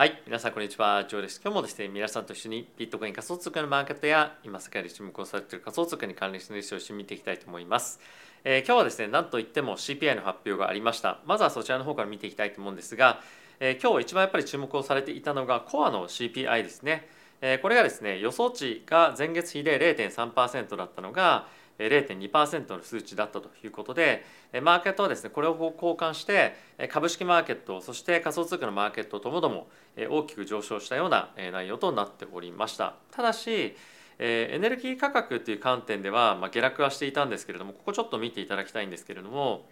はい、皆さんこんにちは、ジョーです。今日もですね、皆さんと一緒にビットコイン仮想通貨のマーケットや今世界で注目をされている仮想通貨に関連してのニュースを一緒に見ていきたいと思います。えー今日はですね、なんといっても CPI の発表がありました。まずはそちらの方から見ていきたいと思うんですが、えー今日一番やっぱり注目をされていたのがコアの CPI ですね。えーこれがですね、予想値が前月比で0.3%だったのが、0.2%の数値だったということで、マーケットはですね、これを交換して、株式マーケット、そして仮想通貨のマーケットともども大きく上昇したような内容となっておりました。ただし、エネルギー価格という観点では、ま、下落はしていたんですけれどもここちょっと見ていただきたいんですけれども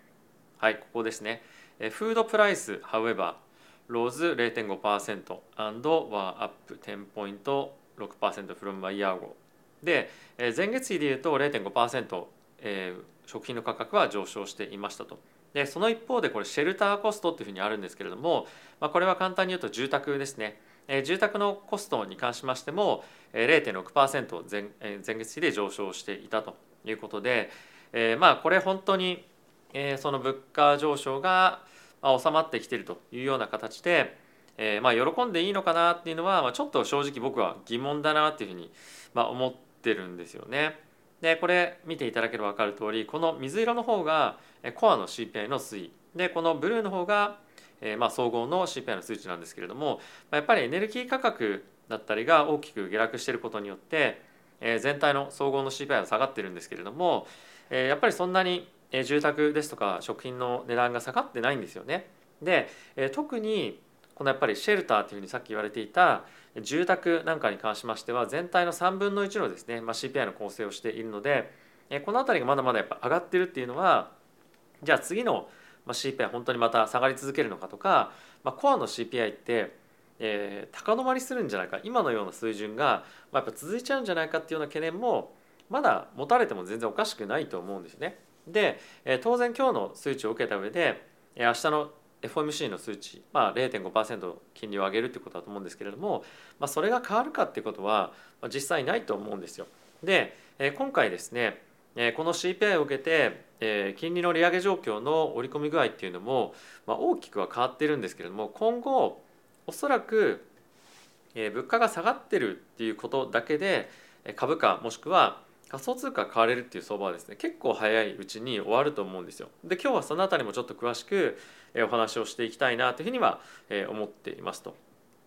はいここですね。フードプライス however rose 0.5% and were up 10.6% from a year ago で、えー前月比でいうと0.5%、えー食品の価格は上昇していましたと。でその一方でこれシェルターコストというふうにあるんですけれども、まあ、これは簡単に言うと住宅ですね。えー住宅のコストに関しましてもえー0.6%前えー前月比で上昇していたということで、えーまあこれ本当に、えーその物価上昇がまあ収まってきているというような形で、えーまあ喜んでいいのかなっていうのは、まあ、ちょっと正直僕は疑問だなっていうふうに、まあ、思ってるんですよね。でこれ見ていただければ分かる通りこの水色の方がコアの CPI の推移でこのブルーの方がえまあ総合の CPI の数値なんですけれどもまやっぱりエネルギー価格だったりが大きく下落していることによってえ全体の総合の CPI は下がってるんですけれどもえやっぱりそんなに住宅ですとか食品の値段が下がってないんですよね。でえ特にこのやっぱりシェルターというふうにさっき言われていた住宅なんかに関しましては全体の3分の1のですね、まあ、CPI の構成をしているのでこの辺りがまだまだやっぱ上がってるっていうのはじゃあ次の CPI 本当にまた下がり続けるのかとか、まあ、コアの CPI って、えー高止まりするんじゃないか今のような水準が、まあ、やっぱ続いちゃうんじゃないかっていうような懸念もまだ持たれても全然おかしくないと思うんですね。で、え当然今日の数値を受けた上で、え明日の FOMC の数値、まあ、0.5%金利を上げるってことだと思うんですけれども、まあ、それが変わるかっていうことは、実際ないと思うんですよ。で、えー今回ですねえーこの CPI を受けて、えー金利の利上げ状況の織り込み具合っていうのも、まあ、大きくは変わってるんですけれども今後おそらく、えー物価が下がってるっていうことだけで株価もしくは仮想通貨買われるっていう相場はですね結構早いうちに終わると思うんですよ。で今日はそのあたりもちょっと詳しくお話をしていきたいなというふうには思っていますと。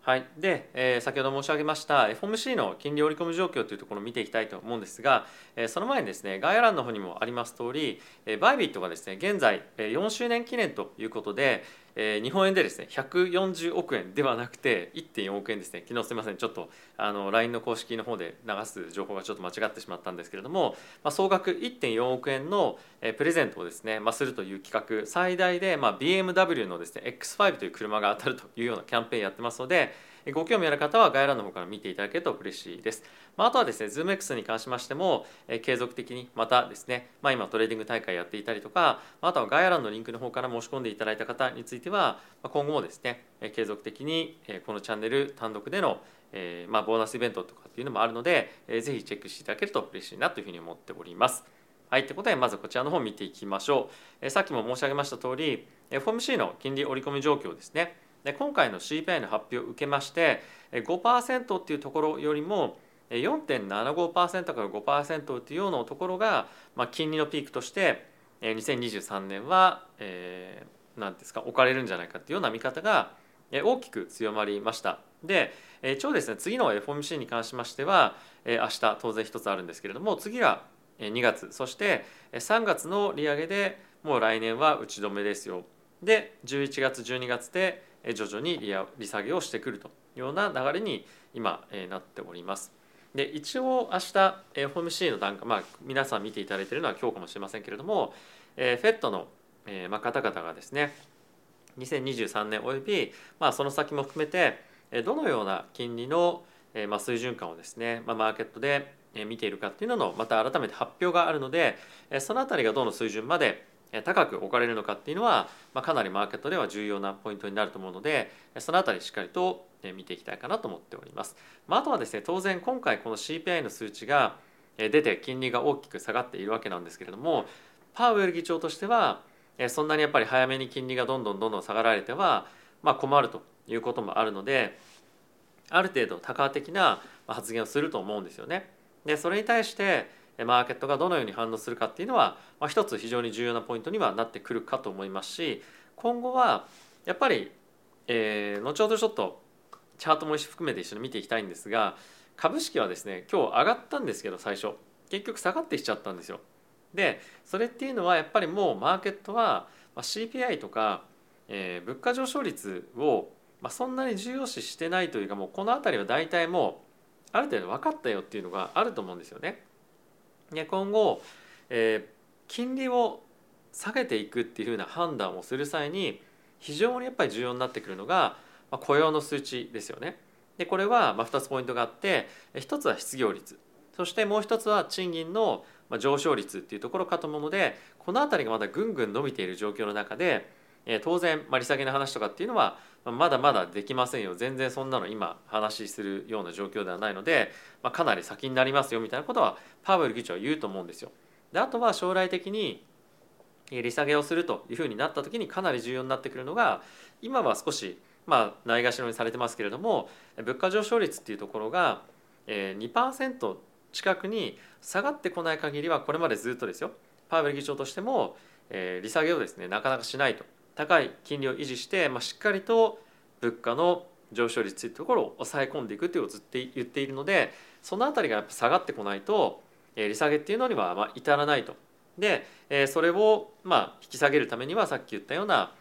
はい、で、えー先ほど申し上げました FOMC の金利織り込み状況というところを見ていきたいと思うんですが、えーその前にですね概要欄の方にもあります通り、えーバイビットがですね現在えー4周年記念ということで、えー日本円でですね140億円ではなくて1.4億円ですね昨日すみませんちょっとあの LINE の公式の方で流す情報がちょっと間違ってしまったんですけれども、まあ、総額1.4億円のえプレゼントをですね、まあ、するという企画最大で、まあ、BMW のですね X5 という車が当たるというようなキャンペーンやってますのでご興味ある方は概要欄の方から見ていただけると嬉しいです。まあ、あとはですね ZoomX に関しましても、えー継続的にまたですね、まあ、今トレーディング大会やっていたりとかあとは概要欄のリンクの方から申し込んでいただいた方についてはまあ今後もですねえー継続的にえーこのチャンネル単独でのえーまあボーナスイベントとかっていうのもあるので、えーぜひチェックしていただけると嬉しいなというふうに思っております。はい、ということでまずこちらの方を見ていきましょう。えーさっきも申し上げました通り FOMC の金利織り込み状況ですね。で今回の CPI の発表を受けまして5%っていうところよりも4.75%から5%っていうようなところが、まあ、金利のピークとして2023年は何、えー、なんですか置かれるんじゃないかっていうような見方が大きく強まりました。で、えー一応ですね次の FOMC に関しましては、え明日当然一つあるんですけれども次が2月そして3月の利上げでもう来年は打ち止めですよ。で11月12月で徐々に利下げをしてくるというような流れに今なっております。で一応明日 FOMC の段階、まあ、皆さん見ていただいているのは今日かもしれませんけれども、えー、FED の、えーまあ、方々がですね2023年および、まあ、その先も含めてどのような金利の、えーまあ、水準感をですね、まあ、マーケットで見ているかっていうののまた改めて発表があるのでそのあたりがどの水準まで高く置かれるのかっていうのは、まあ、かなりマーケットでは重要なポイントになると思うのでそのあたりしっかりと見ていきたいかなと思っております。まあ、あとはですね当然今回この CPI の数値が出て金利が大きく下がっているわけなんですけれどもパウエル議長としてはそんなにやっぱり早めに金利がどんどんどんどん下がられては、まあ、困るということもあるのである程度多価的な発言をすると思うんですよね。でそれに対してマーケットがどのように反応するかっていうのは、まあ、一つ非常に重要なポイントにはなってくるかと思いますし今後はやっぱり、えー、後ほどちょっとチャートも含めて一緒に見ていきたいんですが株式はですね今日上がったんですけど最初結局下がってきちゃったんですよ。でそれっていうのはやっぱりもうマーケットは CPI とか、えー、物価上昇率を、まあ、そんなに重要視してないというかもうこの辺りは大体もうある程度分かったよっていうのがあると思うんですよね。で今後、えー、金利を下げていくっていうふうな判断をする際に非常にやっぱり重要になってくるのが、まあ、雇用の数値ですよね。でこれはまあ2つポイントがあって1つは失業率そしてもう一つは賃金の上昇率っていうところかと思うのでこの辺りがまだぐんぐん伸びている状況の中で当然まあ利下げの話とかっていうのはまだまだできませんよ全然そんなの今話するような状況ではないので、まあ、かなり先になりますよみたいなことはパウエル議長は言うと思うんですよ。であとは将来的に利下げをするというふうになった時にかなり重要になってくるのが今は少しまあないがしろにされてますけれども物価上昇率っていうところが2%近くに下がってこない限りはこれまでずっとですよパウエル議長としても、利下げをですねなかなかしないと高い金利を維持して、まあ、しっかりと物価の上昇率というところを抑え込んでいくということをずっと言っているのでその辺りがやっぱ下がってこないと、利下げっていうのにはまあ至らないと。で、それをまあ引き下げるためにはさっき言ったような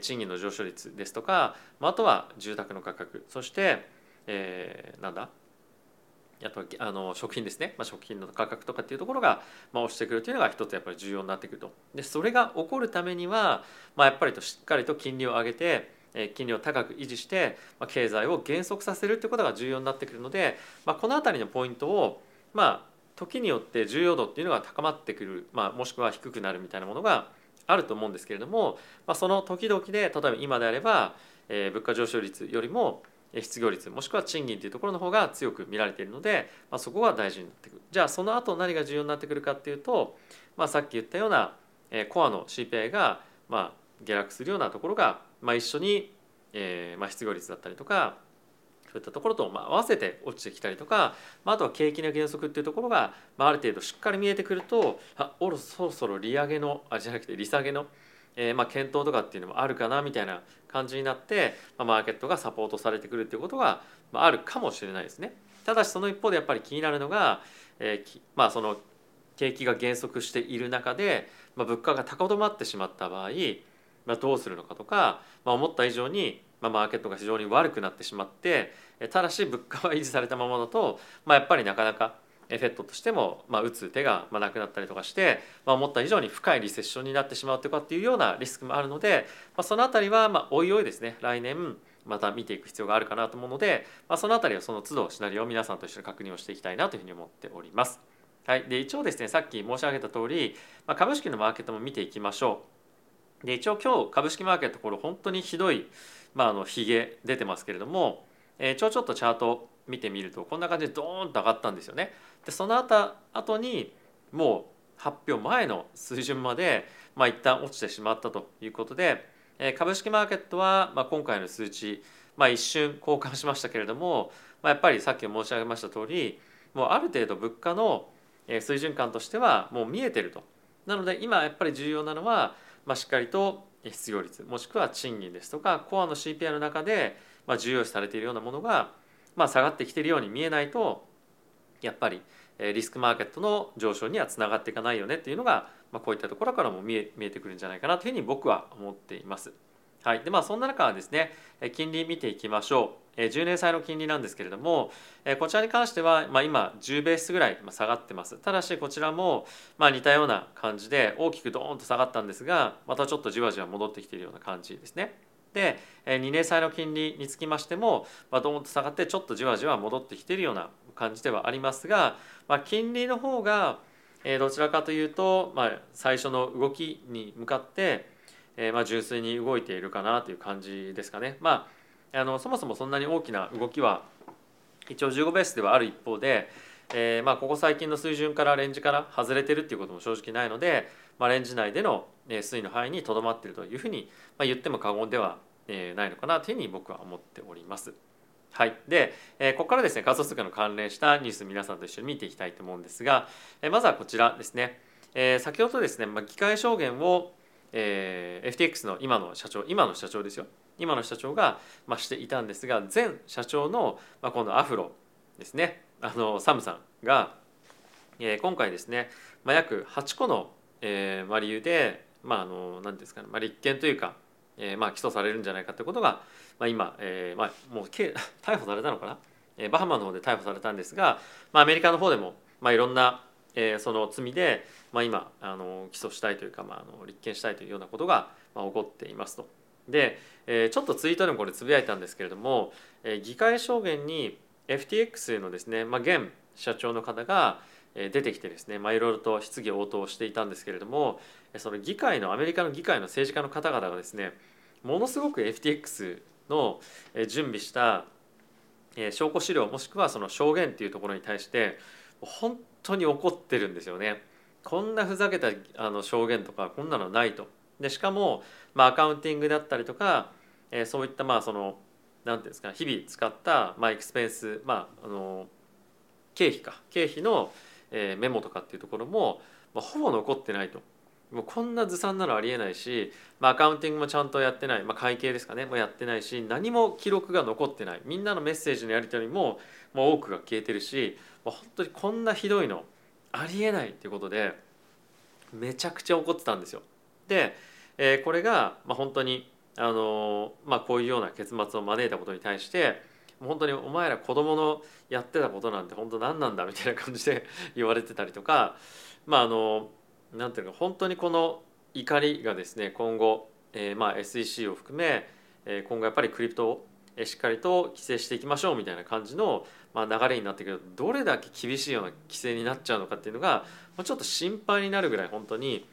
賃金の上昇率ですとかまあとは住宅の価格そして、えー、なんだあとあの食品ですね、まあ、食品の価格とかっていうところが、まあ、押してくるというのが一つやっぱり重要になってくると。でそれが起こるためには、まあ、やっぱりとしっかりと金利を上げて金利を高く維持して、まあ、経済を減速させるということが重要になってくるので、まあ、この辺りのポイントをまあ時によって重要度っていうのが高まってくる、まあ、もしくは低くなるみたいなものがあると思うんですけれども、まあ、その時々で例えば今であれば、えー、物価上昇率よりも失業率もしくは賃金というところの方が強く見られているので、まあ、そこが大事になってくる。じゃあその後何が重要になってくるかっていうと、まあ、さっき言ったような、えー、コアの CPI が、まあ、下落するようなところが、まあ、一緒に、えーまあ、失業率だったりとかそういったところと、まあ、合わせて落ちてきたりとか、まあ、あとは景気の減速っていうところが、まあ、ある程度しっかり見えてくるとあおろそろそろ利上げのあじゃなくて利下げのえー、まあ検討とかっていうのもあるかなみたいな感じになって、まあ、マーケットがサポートされてくるっていうことが、まあ、あるかもしれないですね。ただしその一方でやっぱり気になるのが、えー、まあその景気が減速している中で、まあ、物価が高止まってしまった場合、まあ、どうするのかとか、まあ、思った以上に、まあ、マーケットが非常に悪くなってしまってただし物価は維持されたままだと、まあ、やっぱりなかなかエフェクトとしても、まあ、打つ手がなくなったりとかして、まあ、思った以上に深いリセッションになってしまうとかっていうようなリスクもあるので、まあ、その辺りはまあおいおいですね来年また見ていく必要があるかなと思うので、まあ、その辺りはその都度シナリオを皆さんと一緒に確認をしていきたいなというふうに思っております。はい、で一応ですねさっき申し上げた通り、まあ、株式のマーケットも見ていきましょう。で一応今日株式マーケットこれ本当にひどい、まあ、あのヒゲ出てますけれども、えー、ちょちょっとチャート見てみるとこんな感じでドーンと上がったんですよね。でその後後にもう発表前の水準まで、まあ、一旦落ちてしまったということで、え株式マーケットは、まあ、今回の数値、まあ、一瞬交換しましたけれども、まあ、やっぱりさっき申し上げました通りもうある程度物価の水準感としてはもう見えてると。なので今やっぱり重要なのは、まあ、しっかりと失業率もしくは賃金ですとかコアの CPI の中で、ま、重要視されているようなものがま、下がってきているように見えないとやっぱりリスクマーケットの上昇にはつながっていかないよねっていうのが、ま、こういったところからも見え見えてくるんじゃないかなというふうに僕は思っています。はい。でまあ、そんな中はですね金利見ていきましょう。10年債の金利なんですけれどもこちらに関しては、まあ、今10ベースぐらい下がってます。ただしこちらもまあ似たような感じで大きくドーンと下がったんですがまたちょっとじわじわ戻ってきているような感じですね。で2年債の金利につきましても、まあ、どんと下がってちょっとじわじわ戻ってきているような感じではありますが、まあ、金利の方がどちらかというと、まあ、最初の動きに向かって、えー、まあ純粋に動いているかなという感じですかね。まあ、あのそもそもそんなに大きな動きは一応15ベースではある一方で、えー、まあここ最近の水準からレンジから外れてるっていうことも正直ないので、まあ、レンジ内での推移の範囲にとどまっているというふうに言っても過言ではないのかなというふうに僕は思っております。はい、で、えここからですね仮想通貨の関連したニュース皆さんと一緒に見ていきたいと思うんですが、えまずはこちらですね、え先ほどですね、ま、議会証言を、えー、FTX の今の社長今の社長ですよ。今の社長が、まあ、していたんですが前社長の、まあ、今度アフロですね。あのサムさんが、えー、今回ですね、まあ、約8個の、えーまあ、理由で、まあ、あの何ですかね、まあ、立件というか、えーまあ、起訴されるんじゃないかということが、まあ、今、えーまあ、もう逮捕されたのかな、えー、バハマの方で逮捕されたんですが、まあ、アメリカの方でも、まあ、いろんな、えー、その罪で、まあ、今あの起訴したいというか、まあ、あの立件したいというようなことが、まあ、起こっていますと。で、えー、ちょっとツイートでもこれつぶやいたんですけれども、えー、議会証言に FTX のですね、まあ、現社長の方が出てきてですね、まあ、いろいろと質疑応答をしていたんですけれどもその議会のアメリカの議会の政治家の方々がですねものすごく FTX の準備した証拠資料もしくはその証言っていうところに対して本当に怒ってるんですよね。こんなふざけたあの証言とかこんなのないと。でしかも、まあ、アカウンティングだったりとか、えー、そういったまあその何ていうんですか日々使った、まあ、エクスペンス、まあ、あの経費か経費の、えー、メモとかっていうところも、まあ、ほぼ残ってないと。もうこんなずさんなのありえないし、まあ、アカウンティングもちゃんとやってない、まあ、会計ですかねもやってないし何も記録が残ってないみんなのメッセージのやり取りももう多くが消えてるし、まあ、本当にこんなひどいのありえないっていうことでめちゃくちゃ怒ってたんですよ。で、えー、これが、まあ、本当にあの、まあ、こういうような結末を招いたことに対して本当にお前ら子供のやってたことなんて本当何なんだみたいな感じで言われてたりとかまああのなんていうか本当にこの怒りがですね今後、えー、まあ SEC を含め、えー、今後やっぱりクリプトをしっかりと規制していきましょうみたいな感じの、まあ、流れになってくるとどれだけ厳しいような規制になっちゃうのかっていうのがちょっと心配になるぐらい本当に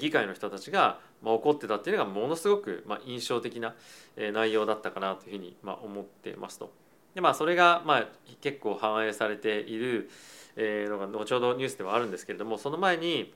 議会の人たちがまあ怒ってたっていうのがものすごくまあ印象的な内容だったかなというふうにまあ思ってますと。でまあそれがまあ結構反映されているのが後ほどニュースではあるんですけれどもその前に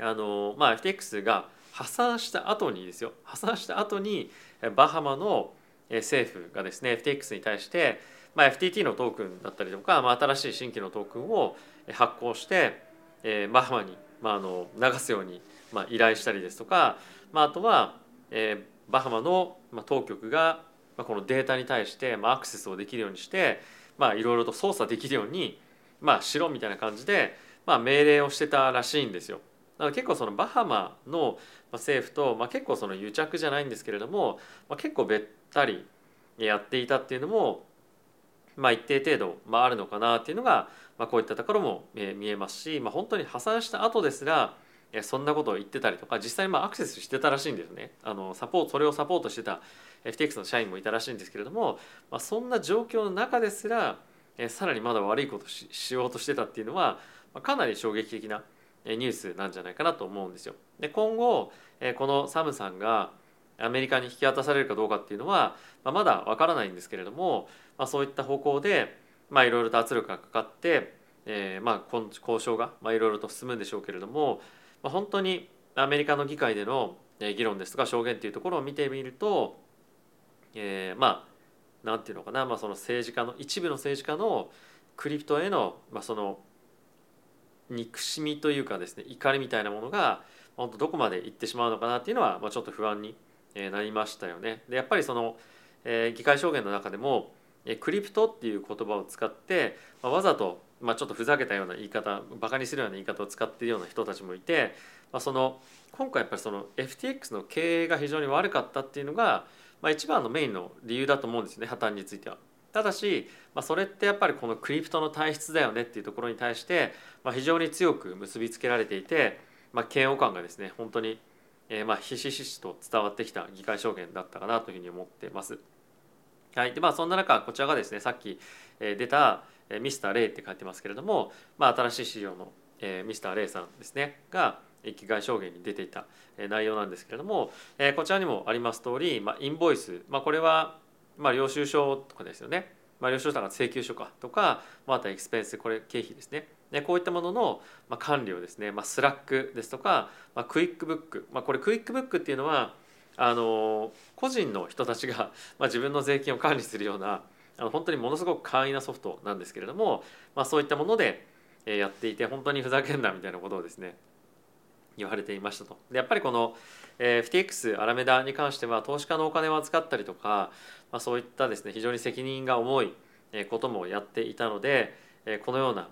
あの、まあ、FTX が破産した後にですよ破産した後にバハマの政府がですね FTX に対して、まあ、FTT のトークンだったりとか、まあ、新しい新規のトークンを発行して、えー、バハマに、まあ、あの流すように、まあ、依頼したりですとか、まあ、あとは、えー、バハマのまあ当局がまあこのデータに対して、まあ、アクセスをできるようにして、まあ、いろいろと操作できるように、まあ、しろみたいな感じで、まあ、命令をしてたらしいんですよ。だから結構そのバハマの政府と、まあ、結構その癒着じゃないんですけれども、まあ、結構べったりやっていたっていうのも、まあ、一定程度、まあ、あるのかなっていうのが、まあ、こういったところも見えますし、まあ、本当に破産した後ですらそんなことを言ってたりとか実際まあアクセスしてたらしいんですね。あのサポートそれをサポートしてた FTX の社員もいたらしいんですけれども、まあ、そんな状況の中ですらさらにまだ悪いことししようとしてたっていうのは、まあ、かなり衝撃的なニュースなんじゃないかなと思うんですよ。で今後このサムさんがアメリカに引き渡されるかどうかっていうのは、まあ、まだわからないんですけれども、まあ、そういった方向でいろいろと圧力がかかって、えー、まあ交渉がいろいろと進むんでしょうけれども、まあ、本当にアメリカの議会での議論ですとか証言っていうところを見てみると、えー、まあなんていうのかな、まあ、その政治家の一部の政治家のクリプトへの、まあ、その憎しみというかですね怒りみたいなものが本当どこまでいってしまうのかなっていうのは、まあ、ちょっと不安になりましたよね。でやっぱりその、えー、議会証言の中でもクリプトっていう言葉を使って、まあ、わざと、まあ、ちょっとふざけたような言い方バカにするような言い方を使っているような人たちもいて、まあ、その今回やっぱりその FTX の経営が非常に悪かったっていうのが、まあ、一番のメインの理由だと思うんですね破綻については。ただし、まあ、それってやっぱりこのクリプトの体質だよねっていうところに対して、まあ、非常に強く結びつけられていて、まあ、嫌悪感がですね本当に、えー、まあひしひしと伝わってきた議会証言だったかなというふうに思ってます。はいでまあ、そんな中こちらがですねさっき出たミスター・レイって書いてますけれども、まあ、新しい資料のミスター・レイさんですねが議会証言に出ていた内容なんですけれどもこちらにもあります通り、まあ、インボイス、まあ、これはまあ、領収書とかですよね、まあ、領収書とか請求書かとか、まあ、あとはエクスペンスこれ経費ですね。でこういったもののまあ管理をですね、まあ、 Slack ですとか、まあ、クイックブック、まあ、これクイックブックっていうのはあの個人の人たちが、まあ、自分の税金を管理するようなあの本当にものすごく簡易なソフトなんですけれども、まあ、そういったものでやっていて本当にふざけんなみたいなことをですね言われていましたと。でやっぱりこの、えー、FTX アラメダに関しては投資家のお金を預かったりとか、まあ、そういったですね非常に責任が重いこともやっていたのでこのような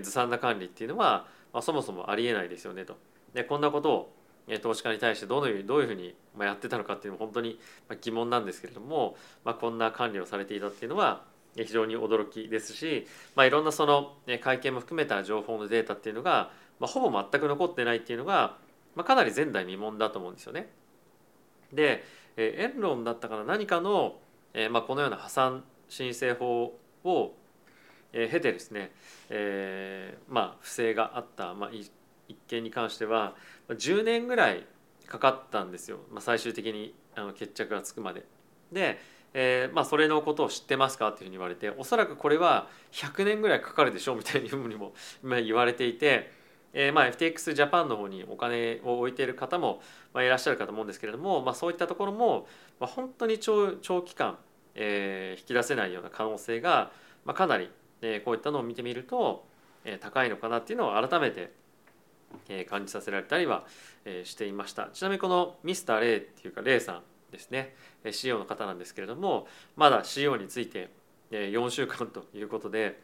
ずさんな管理っていうのは、まあ、そもそもありえないですよねと。でこんなことを投資家に対してどのようどういうふうにやってたのかっていうのも本当に疑問なんですけれども、まあ、こんな管理をされていたっていうのは非常に驚きですし、まあ、いろんなその会見も含めた情報のデータっていうのが、まあ、ほぼ全く残ってないっていうのが、まあ、かなり前代未聞だと思うんですよね。でエンロンだったかな何かの、えー、まあこのような破産申請法をえ経てですね、えー、まあ不正があった、まあ、一件に関しては10年ぐらいかかったんですよ、まあ、最終的にあの決着がつくまで。で、えーまあ、それのことを知ってますかっていうふうに言われておそらくこれは100年ぐらいかかるでしょうみたいなふうにも 言われていて、えーまあ、FTX ジャパンの方にお金を置いている方も、まあ、いらっしゃるかと思うんですけれども、まあ、そういったところも、まあ、本当に長長期間、えー、引き出せないような可能性が、まあ、かなり、えー、こういったのを見てみると、えー、高いのかなっていうのを改めてえ感じさせられたりは、えしていました。ちなみにこのミスターレイっていうかレイさんですね。CEO の方なんですけれどもまだ CEO について4週間ということで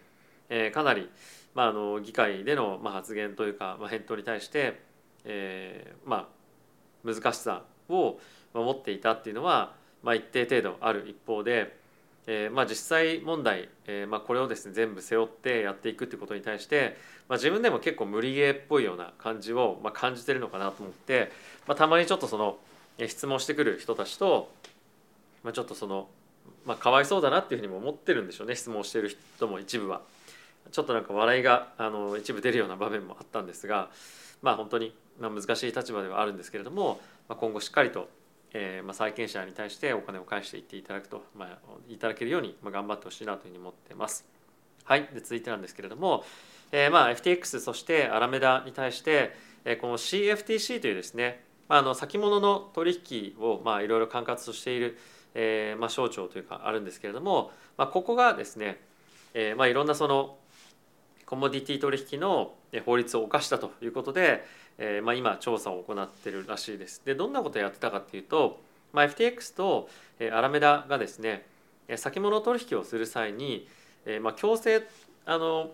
かなり、まあ、あの議会での発言というか、ま、返答に対して、えー、まあ難しさを持っていたっていうのは、まあ、一定程度ある一方でえー、まあ、実際問題、えー、まあ、これをですね全部背負ってやっていくってことに対して、まあ、自分でも結構無理ゲーっぽいような感じを、ま感じてるのかなと思って、またまにちょっとその質問してくる人たちと、まちょっとその、まあ、かわいそうだなっていうふうにも思ってるんでしょうね質問してる人も一部は。ちょっとなんか笑いがあの一部出るような場面もあったんですがまあ本当にま難しい立場ではあるんですけれども、まあ、今後しっかりとえーまあ、債権者に対してお金を返していっていただくと、まあ、いただけるように、まあ、頑張ってほしいなというふうに思ってます。はい、で続いてなんですけれども、えーまあ、FTX そしてアラメダに対して、えー、この CFTC というですね、あ、の先物の取引を、まあ、いろいろ管轄としている、えーまあ、省庁というかあるんですけれども、まあ、ここがですね、えーまあ、いろんなそのコモディティ取引の法律を犯したということで、えーまあ、今調査を行ってるらしいです。でどんなことをやってたかっていうと、まあ、FTX とアラメダがですね先物取引をする際に、えーまあ、強制あの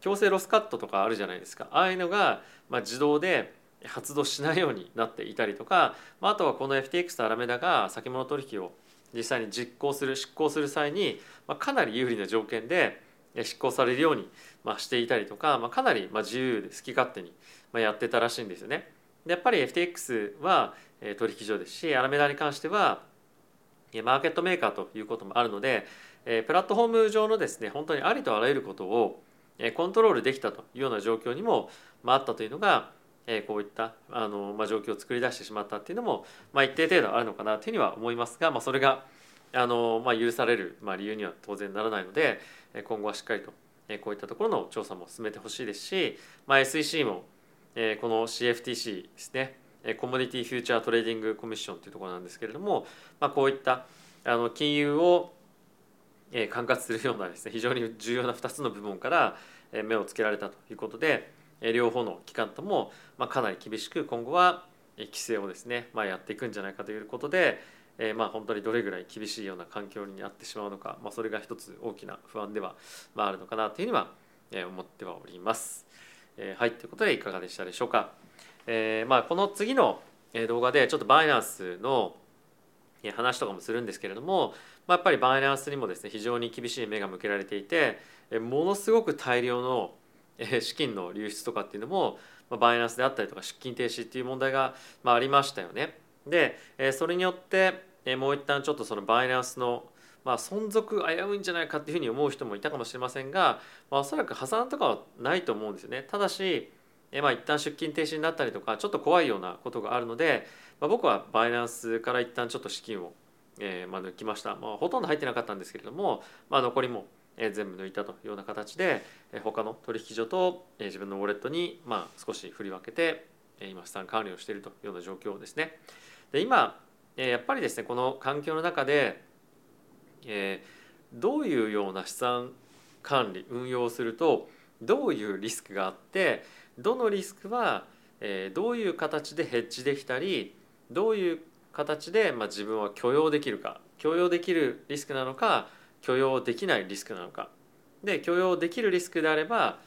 強制ロスカットとかあるじゃないですかああいうのが、まあ、自動で発動しないようになっていたりとか、まあ、あとはこの FTX とアラメダが先物取引を実際に実行する執行する際に、まあ、かなり有利な条件で執行されるように、まあ、していたりとか、まあ、かなりまあ自由で好き勝手にやってたらしいんですよね。でやっぱり FTX は取引所ですしアラメダに関してはマーケットメーカーということもあるのでプラットフォーム上のですね本当にありとあらゆることをコントロールできたというような状況にもあったというのがえこういったあの、まあ、状況を作り出してしまったっていうのも、まあ、一定程度あるのかなというふうには思いますが、まあ、それがあの、まあ、許される、まあ、理由には当然ならないので今後はしっかりとこういったところの調査も進めてほしいですし、まあ、SEC もこの CFTC ですね Commodity Future Trading Commission というところなんですけれども、まあ、こういったあの金融を管轄するようなですね非常に重要な2つの部門から目をつけられたということで両方の機関ともまあかなり厳しく今後は規制をですね、まあ、やっていくんじゃないかということで、えー、まあ本当にどれぐらい厳しいような環境になってしまうのか、まあ、それが一つ大きな不安では、まあ、あるのかなというふうには思ってはおります。えー、はいということでいかがでしたでしょうか。えー、まあこの次の動画でちょっとバイナンスの話とかもするんですけれども、まあ、やっぱりバイナンスにもですね非常に厳しい目が向けられていてものすごく大量の資金の流出とかっていうのもバイナンスであったりとか出金停止っていう問題がありましたよね。でそれによってもう一旦ちょっとそのバイナンスのまあ存続危ういんじゃないかっていうふうに思う人もいたかもしれませんが、まあ、おそらく破産とかはないと思うんですよね。ただしまあ一旦出金停止になったりとかちょっと怖いようなことがあるので、まあ、僕はバイナンスから一旦ちょっと資金を、えー、まあ抜きました、まあ、ほとんど入ってなかったんですけれども、まあ、残りも全部抜いたというような形で他の取引所と自分のウォレットにまあ少し振り分けて今資産管理をしているというような状況ですね。で今やっぱりですねこの環境の中で、え、どういうような資産管理運用をするとどういうリスクがあってどのリスクは、え、どういう形でヘッジできたりどういう形で、まあ、自分は許容できるか許容できるリスクなのか許容できないリスクなのかで許容できるリスクであれば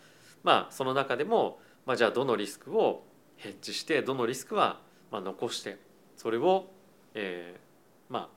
まあその中でも、まあ、じゃあどのリスクをヘッジしてどのリスクはまあ残してそれを、えー、まあ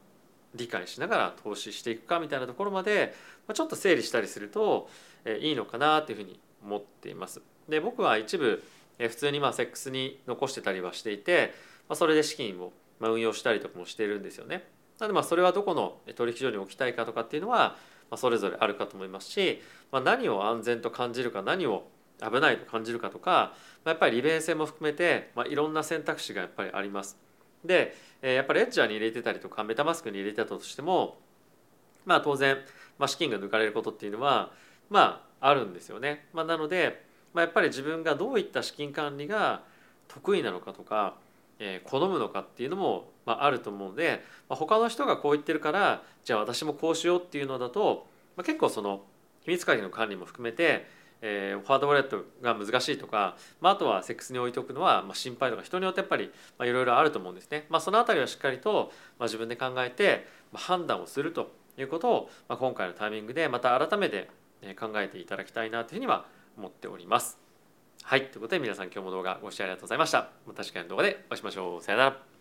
理解しながら投資していくかみたいなところまで、まあ、ちょっと整理したりすると、えー、いいのかなというふうに思っています。で僕は一部、えー、普通にまあセックスに残してたりはしていて、まあ、それで資金を運用したりとかもしているんですよね。なのでまあそれはどこの取引所に置きたいかとかっていうのは、まあ、それぞれあるかと思いますし、まあ、何を安全と感じるか何を危ないと感じるかとか、まあ、やっぱり利便性も含めて、まあ、いろんな選択肢がやっぱりあります。でやっぱりエッジャーに入れてたりとかメタマスクに入れてたとしてもまあ当然、まあ、資金が抜かれることっていうのはまああるんですよね。まあ、なので、まあ、やっぱり自分がどういった資金管理が得意なのかとか、えー、好むのかっていうのも、まあ、あると思うので、まあ、他の人がこう言ってるからじゃあ私もこうしようっていうのだと、まあ、結構その秘密鍵の管理も含めてえー、フォワードウォレットが難しいとか、まあ、あとはセックスに置いておくのは、まあ、心配とか人によってやっぱりいろいろあると思うんですね。まあ、その辺りはしっかりと、まあ、自分で考えて、まあ、判断をするということを、まあ、今回のタイミングでまた改めて考えていただきたいなというふうには思っております。はいということで皆さん今日も動画ご視聴ありがとうございました。また次回の動画でお会いしましょう。さよなら。